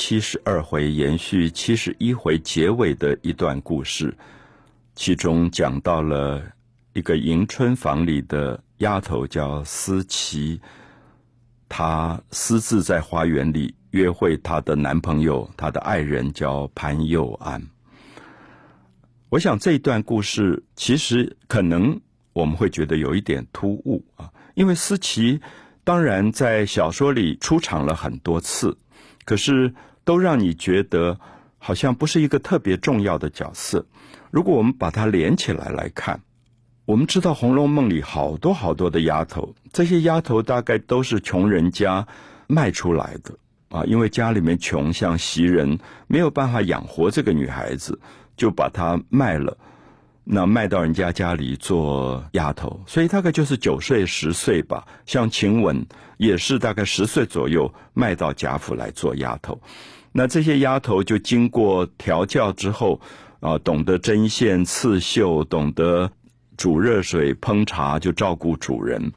》七十二回延续七十一回结尾的一段故事，其中讲到了一个迎春房里的丫头叫思琪，她私自在花园里约会她的男朋友，她的爱人叫潘佑安。我想这一段故事其实可能我们会觉得有一点突兀啊，因为思琪。当然，在小说里出场了很多次，可是都让你觉得好像不是一个特别重要的角色。如果我们把它连起来来看，我们知道《红楼梦》里好多好多的丫头，这些丫头大概都是穷人家卖出来的啊，因为家里面穷，像袭人没有办法养活这个女孩子，就把她卖了。那卖到人家家里做丫头，所以大概就是九岁十岁吧。像晴雯也是大概十岁左右卖到贾府来做丫头。那这些丫头就经过调教之后，啊，懂得针线刺绣，懂得煮热水烹茶，就照顾主人。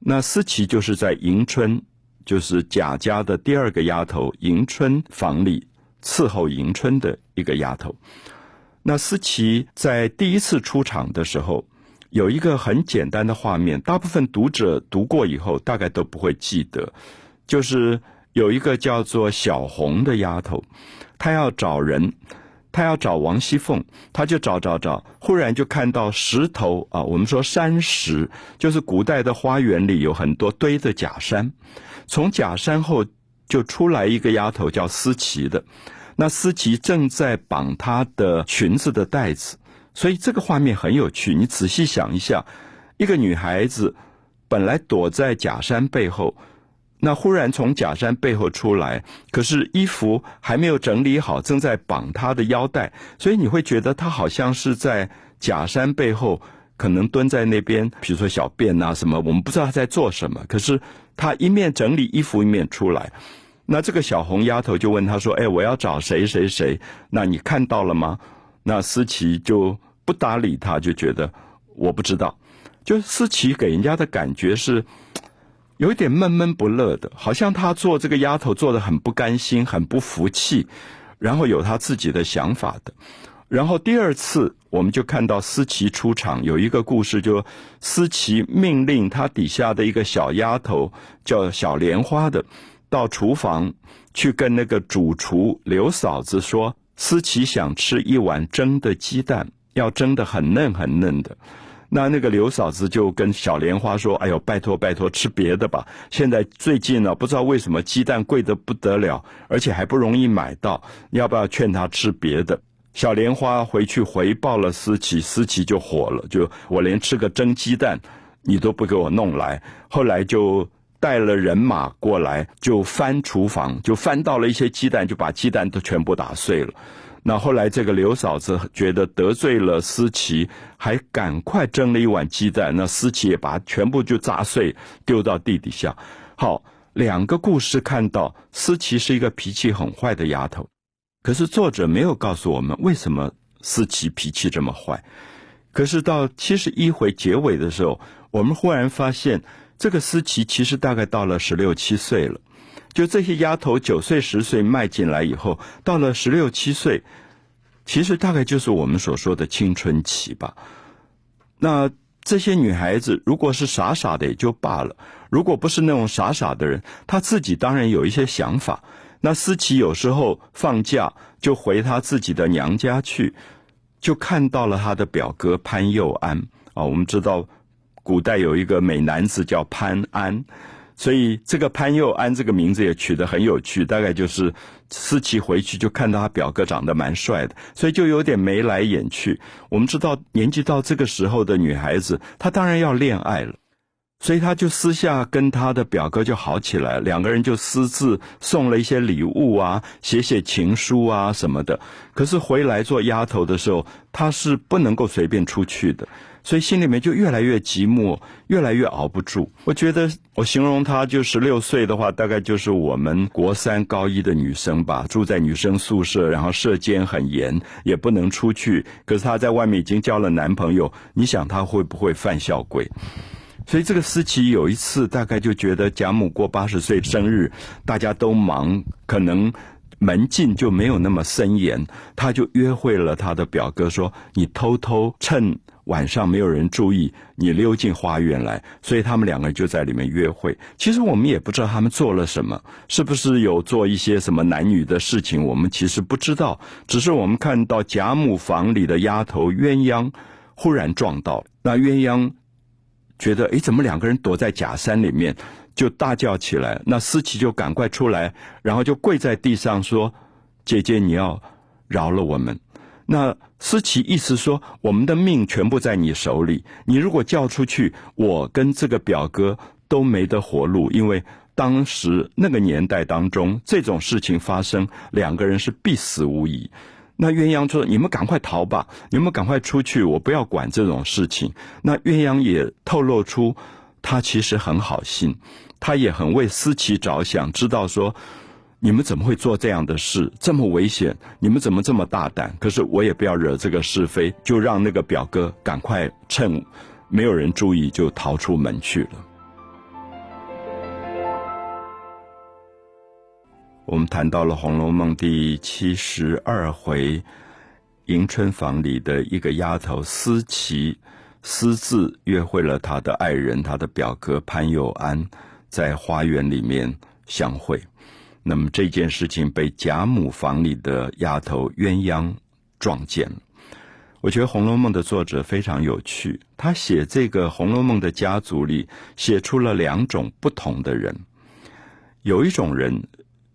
那思琪就是在迎春，就是贾家的第二个丫头，迎春房里伺候迎春的一个丫头。那思琪在第一次出场的时候，有一个很简单的画面，大部分读者读过以后大概都不会记得，就是有一个叫做小红的丫头，她要找人，她要找王熙凤，她就找找找，忽然就看到石头啊，我们说山石，就是古代的花园里有很多堆的假山，从假山后就出来一个丫头叫思琪的。那思琪正在绑她的裙子的带子，所以这个画面很有趣。你仔细想一下，一个女孩子本来躲在假山背后，那忽然从假山背后出来，可是衣服还没有整理好，正在绑她的腰带，所以你会觉得她好像是在假山背后，可能蹲在那边，比如说小便啊什么，我们不知道她在做什么。可是她一面整理衣服，一面出来。那这个小红丫头就问他说：“哎，我要找谁谁谁？那你看到了吗？”那思琪就不搭理他，就觉得我不知道。就思琪给人家的感觉是有一点闷闷不乐的，好像他做这个丫头做的很不甘心，很不服气，然后有他自己的想法的。然后第二次我们就看到思琪出场，有一个故事，就思琪命令他底下的一个小丫头叫小莲花的。到厨房去跟那个主厨刘嫂子说，思琪想吃一碗蒸的鸡蛋，要蒸的很嫩很嫩的。那那个刘嫂子就跟小莲花说：“哎呦，拜托拜托，吃别的吧。现在最近呢，不知道为什么鸡蛋贵的不得了，而且还不容易买到。要不要劝他吃别的？”小莲花回去回报了思琪，思琪就火了，就我连吃个蒸鸡蛋你都不给我弄来。后来就。带了人马过来，就翻厨房，就翻到了一些鸡蛋，就把鸡蛋都全部打碎了。那后来这个刘嫂子觉得得罪了思琪，还赶快蒸了一碗鸡蛋。那思琪也把全部就砸碎，丢到地底下。好，两个故事看到思琪是一个脾气很坏的丫头，可是作者没有告诉我们为什么思琪脾气这么坏。可是到七十一回结尾的时候，我们忽然发现。这个思琪其实大概到了十六七岁了，就这些丫头九岁十岁迈进来以后，到了十六七岁，其实大概就是我们所说的青春期吧。那这些女孩子如果是傻傻的也就罢了，如果不是那种傻傻的人，她自己当然有一些想法。那思琪有时候放假就回她自己的娘家去，就看到了她的表哥潘佑安啊，我们知道。古代有一个美男子叫潘安，所以这个潘佑安这个名字也取得很有趣。大概就是思琪回去就看到他表哥长得蛮帅的，所以就有点眉来眼去。我们知道年纪到这个时候的女孩子，她当然要恋爱了，所以她就私下跟他的表哥就好起来，两个人就私自送了一些礼物啊，写写情书啊什么的。可是回来做丫头的时候，她是不能够随便出去的。所以心里面就越来越寂寞，越来越熬不住。我觉得我形容她就十六岁的话，大概就是我们国三高一的女生吧，住在女生宿舍，然后舍监很严，也不能出去。可是她在外面已经交了男朋友，你想她会不会犯小鬼？所以这个思琪有一次大概就觉得贾母过八十岁生日，大家都忙，可能门禁就没有那么森严，他就约会了他的表哥，说你偷偷趁晚上没有人注意，你溜进花园来。所以他们两个人就在里面约会。其实我们也不知道他们做了什么，是不是有做一些什么男女的事情，我们其实不知道。只是我们看到贾母房里的丫头鸳鸯忽然撞到，那鸳鸯。觉得哎，怎么两个人躲在假山里面，就大叫起来。那思琪就赶快出来，然后就跪在地上说：“姐姐，你要饶了我们。”那思琪意思说：“我们的命全部在你手里，你如果叫出去，我跟这个表哥都没得活路。因为当时那个年代当中，这种事情发生，两个人是必死无疑。”那鸳鸯说：“你们赶快逃吧！你们赶快出去，我不要管这种事情。”那鸳鸯也透露出，他其实很好心，他也很为思琪着想，知道说你们怎么会做这样的事，这么危险，你们怎么这么大胆？可是我也不要惹这个是非，就让那个表哥赶快趁没有人注意就逃出门去了。我们谈到了《红楼梦》第七十二回，迎春房里的一个丫头思琪私自约会了他的爱人，他的表哥潘佑安，在花园里面相会。那么这件事情被贾母房里的丫头鸳鸯撞见了。我觉得《红楼梦》的作者非常有趣，他写这个《红楼梦》的家族里，写出了两种不同的人，有一种人。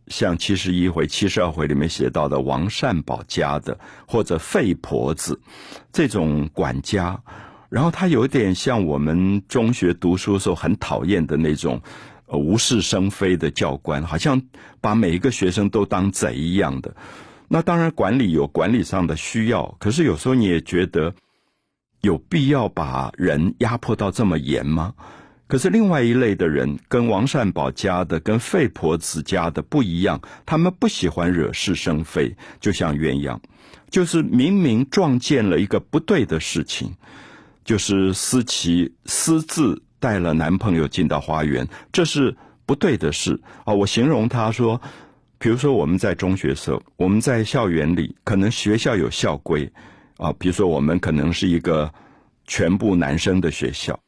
像七十一回、七十二回里面写到的王善保家的，或者费婆子这种管家，然后他有点像我们中学读书时候很讨厌的那种无事生非的教官，好像把每一个学生都当贼一样的。那当然管理有管理上的需要，可是有时候你也觉得有必要把人压迫到这么严吗？可是另外一类的人跟王善保家的、跟费婆子家的不一样，他们不喜欢惹是生非，就像鸳鸯，就是明明撞见了一个不对的事情，就是思琪私自带了男朋友进到花园，这是不对的事啊！我形容他说，比如说我们在中学时候，我们在校园里，可能学校有校规啊，比如说我们可能是一个全部男生的学校。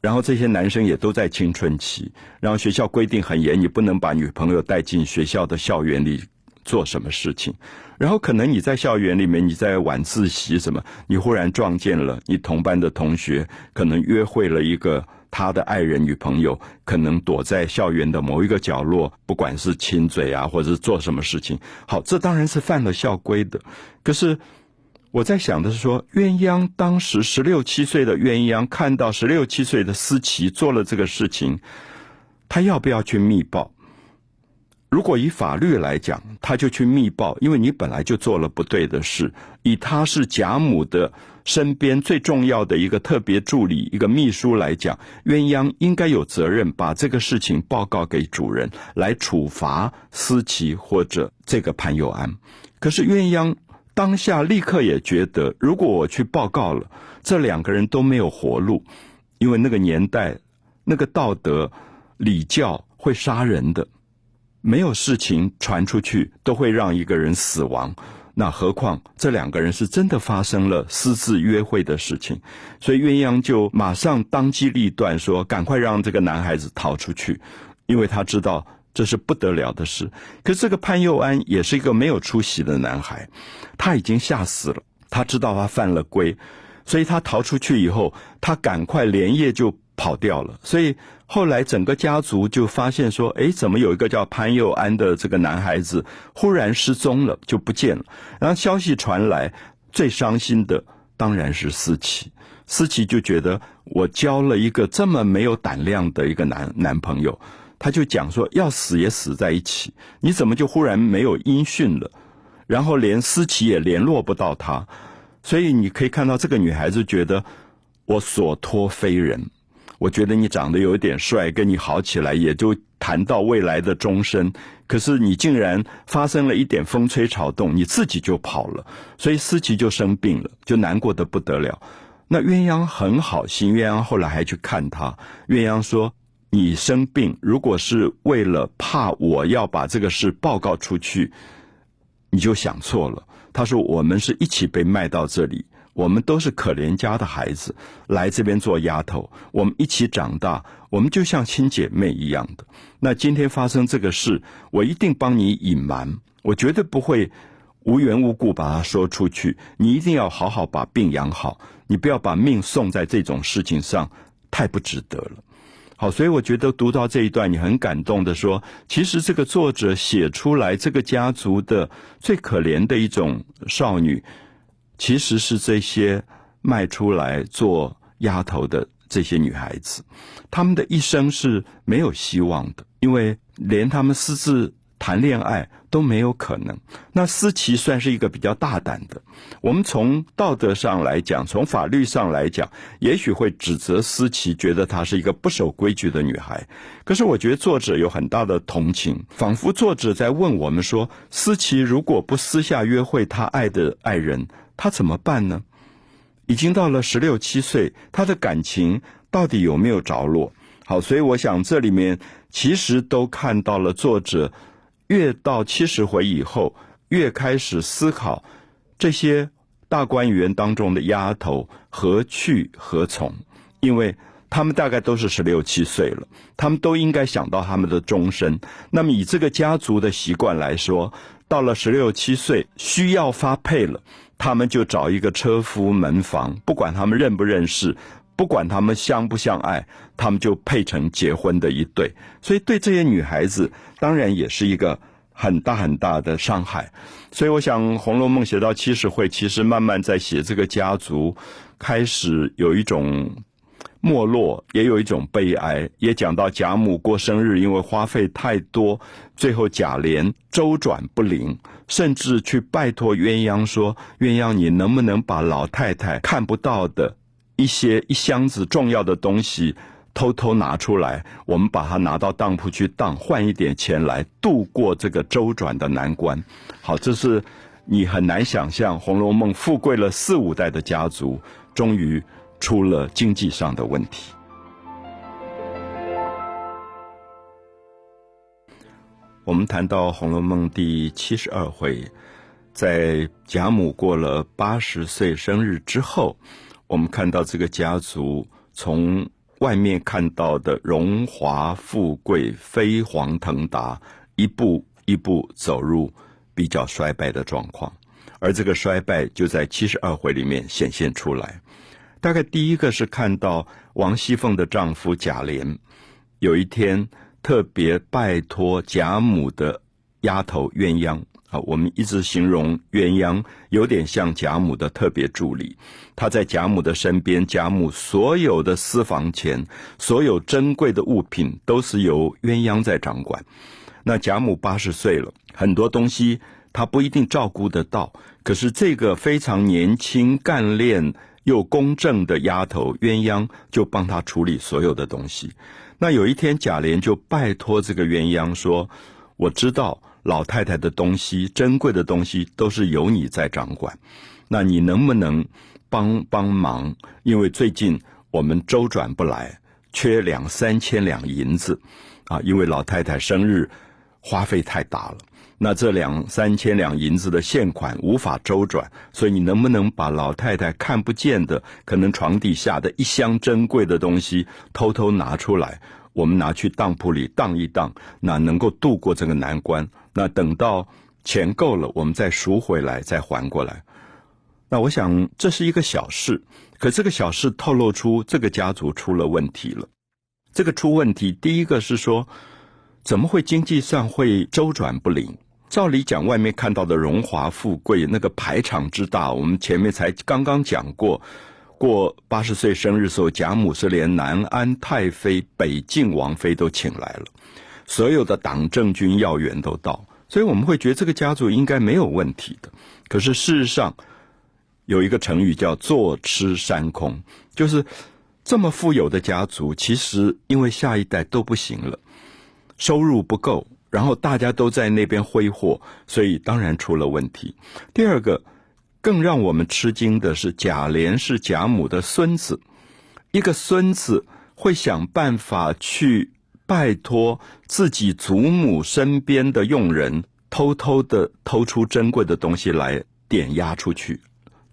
然后这些男生也都在青春期，然后学校规定很严，你不能把女朋友带进学校的校园里做什么事情。然后可能你在校园里面，你在晚自习什么，你忽然撞见了你同班的同学，可能约会了一个他的爱人女朋友，可能躲在校园的某一个角落，不管是亲嘴啊，或者是做什么事情。好，这当然是犯了校规的，可是。我在想的是说，鸳鸯当时十六七岁的鸳鸯看到十六七岁的思琪做了这个事情，他要不要去密报？如果以法律来讲，他就去密报，因为你本来就做了不对的事。以他是贾母的身边最重要的一个特别助理、一个秘书来讲，鸳鸯应该有责任把这个事情报告给主人，来处罚思琪或者这个潘佑安。可是鸳鸯。当下立刻也觉得，如果我去报告了，这两个人都没有活路，因为那个年代，那个道德礼教会杀人的，没有事情传出去都会让一个人死亡，那何况这两个人是真的发生了私自约会的事情，所以鸳鸯就马上当机立断说：“赶快让这个男孩子逃出去，因为他知道。”这是不得了的事。可是这个潘佑安也是一个没有出息的男孩，他已经吓死了。他知道他犯了规，所以他逃出去以后，他赶快连夜就跑掉了。所以后来整个家族就发现说：“哎，怎么有一个叫潘佑安的这个男孩子忽然失踪了，就不见了？”然后消息传来，最伤心的当然是思琪。思琪就觉得我交了一个这么没有胆量的一个男男朋友。他就讲说要死也死在一起，你怎么就忽然没有音讯了？然后连思琪也联络不到他，所以你可以看到这个女孩子觉得我所托非人。我觉得你长得有点帅，跟你好起来也就谈到未来的终身。可是你竟然发生了一点风吹草动，你自己就跑了，所以思琪就生病了，就难过的不得了。那鸳鸯很好心，鸳鸯后来还去看他。鸳鸯说：“你生病，如果是为了怕我要把这个事报告出去，你就想错了。”他说：“我们是一起被卖到这里，我们都是可怜家的孩子，来这边做丫头，我们一起长大，我们就像亲姐妹一样的。那今天发生这个事，我一定帮你隐瞒，我绝对不会。”无缘无故把它说出去，你一定要好好把病养好，你不要把命送在这种事情上，太不值得了。好，所以我觉得读到这一段，你很感动的说，其实这个作者写出来这个家族的最可怜的一种少女，其实是这些卖出来做丫头的这些女孩子，她们的一生是没有希望的，因为连她们私自。谈恋爱都没有可能。那思琪算是一个比较大胆的。我们从道德上来讲，从法律上来讲，也许会指责思琪，觉得她是一个不守规矩的女孩。可是我觉得作者有很大的同情，仿佛作者在问我们说：思琪如果不私下约会她爱的爱人，他怎么办呢？已经到了十六七岁，他的感情到底有没有着落？好，所以我想这里面其实都看到了作者。越到七十回以后，越开始思考这些大观园当中的丫头何去何从，因为他们大概都是十六七岁了，他们都应该想到他们的终身。那么以这个家族的习惯来说，到了十六七岁需要发配了，他们就找一个车夫门房，不管他们认不认识。不管他们相不相爱，他们就配成结婚的一对，所以对这些女孩子当然也是一个很大很大的伤害。所以我想，《红楼梦》写到七十回，其实慢慢在写这个家族开始有一种没落，也有一种悲哀，也讲到贾母过生日，因为花费太多，最后贾琏周转不灵，甚至去拜托鸳鸯说：“鸳鸯，你能不能把老太太看不到的？”一些一箱子重要的东西偷偷拿出来，我们把它拿到当铺去当，换一点钱来度过这个周转的难关。好，这是你很难想象，《红楼梦》富贵了四五代的家族，终于出了经济上的问题。我们谈到《红楼梦》第七十二回，在贾母过了八十岁生日之后。我们看到这个家族从外面看到的荣华富贵、飞黄腾达，一步一步走入比较衰败的状况，而这个衰败就在七十二回里面显现出来。大概第一个是看到王熙凤的丈夫贾琏，有一天特别拜托贾母的丫头鸳鸯。啊，我们一直形容鸳鸯有点像贾母的特别助理，她在贾母的身边，贾母所有的私房钱、所有珍贵的物品都是由鸳鸯在掌管。那贾母八十岁了，很多东西她不一定照顾得到，可是这个非常年轻、干练又公正的丫头鸳鸯就帮她处理所有的东西。那有一天，贾琏就拜托这个鸳鸯说：“我知道。”老太太的东西，珍贵的东西都是由你在掌管，那你能不能帮帮忙？因为最近我们周转不来，缺两三千两银子，啊，因为老太太生日花费太大了，那这两三千两银子的现款无法周转，所以你能不能把老太太看不见的，可能床底下的一箱珍贵的东西偷偷拿出来？我们拿去当铺里当一当，那能够度过这个难关。那等到钱够了，我们再赎回来，再还过来。那我想这是一个小事，可这个小事透露出这个家族出了问题了。这个出问题，第一个是说，怎么会经济上会周转不灵？照理讲，外面看到的荣华富贵，那个排场之大，我们前面才刚刚讲过。过八十岁生日时候，贾母是连南安太妃、北静王妃都请来了，所有的党政军要员都到，所以我们会觉得这个家族应该没有问题的。可是事实上，有一个成语叫“坐吃山空”，就是这么富有的家族，其实因为下一代都不行了，收入不够，然后大家都在那边挥霍，所以当然出了问题。第二个。更让我们吃惊的是，贾琏是贾母的孙子，一个孙子会想办法去拜托自己祖母身边的佣人，偷偷的偷出珍贵的东西来点押出去，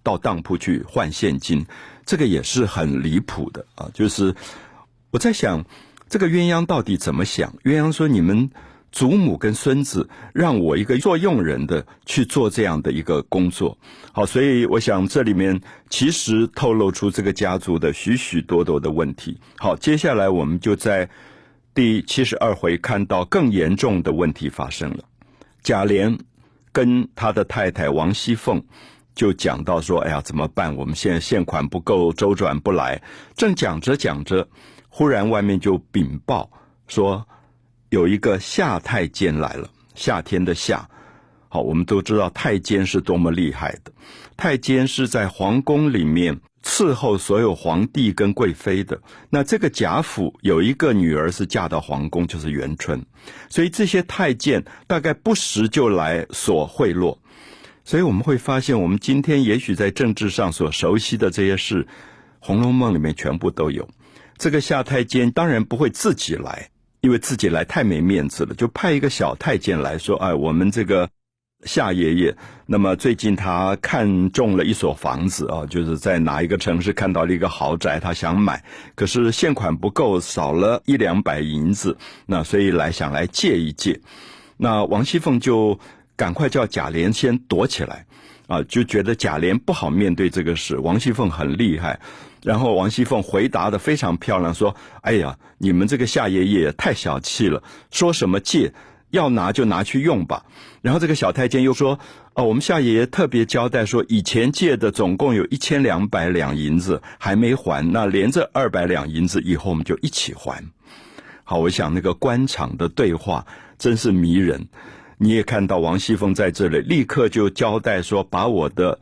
到当铺去换现金，这个也是很离谱的啊！就是我在想，这个鸳鸯到底怎么想？鸳鸯说：“你们。”祖母跟孙子让我一个做佣人的去做这样的一个工作，好，所以我想这里面其实透露出这个家族的许许多多的问题。好，接下来我们就在第七十二回看到更严重的问题发生了。贾琏跟他的太太王熙凤就讲到说：“哎呀，怎么办？我们现在现款不够，周转不来。”正讲着讲着，忽然外面就禀报说。有一个夏太监来了，夏天的夏，好，我们都知道太监是多么厉害的。太监是在皇宫里面伺候所有皇帝跟贵妃的。那这个贾府有一个女儿是嫁到皇宫，就是元春，所以这些太监大概不时就来索贿赂。所以我们会发现，我们今天也许在政治上所熟悉的这些事，《红楼梦》里面全部都有。这个夏太监当然不会自己来。因为自己来太没面子了，就派一个小太监来说：“哎，我们这个夏爷爷，那么最近他看中了一所房子啊，就是在哪一个城市看到了一个豪宅，他想买，可是现款不够，少了一两百银子，那所以来想来借一借。那王熙凤就赶快叫贾琏先躲起来，啊，就觉得贾琏不好面对这个事，王熙凤很厉害。”然后王熙凤回答的非常漂亮，说：“哎呀，你们这个夏爷爷太小气了，说什么借要拿就拿去用吧。”然后这个小太监又说：“哦，我们夏爷爷特别交代说，以前借的总共有一千两百两银子还没还，那连着二百两银子以后我们就一起还。”好，我想那个官场的对话真是迷人。你也看到王熙凤在这里立刻就交代说：“把我的。”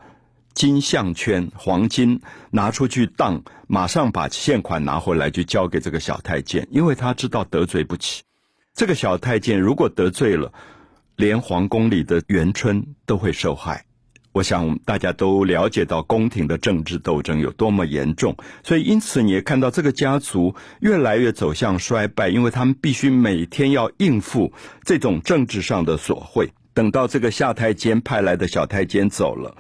金项圈、黄金拿出去当，马上把现款拿回来，就交给这个小太监，因为他知道得罪不起。这个小太监如果得罪了，连皇宫里的元春都会受害。我想大家都了解到宫廷的政治斗争有多么严重，所以因此你也看到这个家族越来越走向衰败，因为他们必须每天要应付这种政治上的索贿。等到这个下太监派来的小太监走了。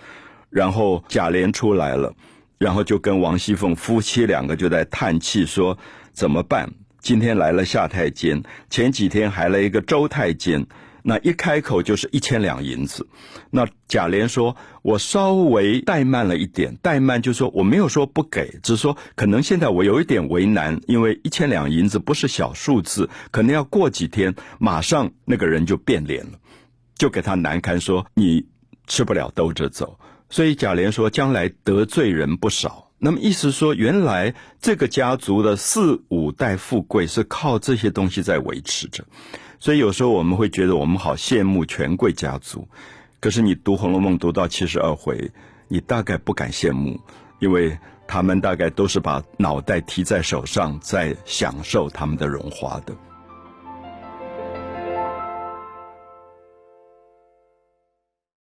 然后贾琏出来了，然后就跟王熙凤夫妻两个就在叹气说：“怎么办？今天来了夏太监，前几天还来一个周太监，那一开口就是一千两银子。”那贾琏说：“我稍微怠慢了一点，怠慢就说我没有说不给，只说可能现在我有一点为难，因为一千两银子不是小数字，可能要过几天，马上那个人就变脸了，就给他难堪，说你吃不了兜着走。”所以贾琏说：“将来得罪人不少。”那么意思说，原来这个家族的四五代富贵是靠这些东西在维持着。所以有时候我们会觉得我们好羡慕权贵家族，可是你读《红楼梦》读到七十二回，你大概不敢羡慕，因为他们大概都是把脑袋提在手上，在享受他们的荣华的。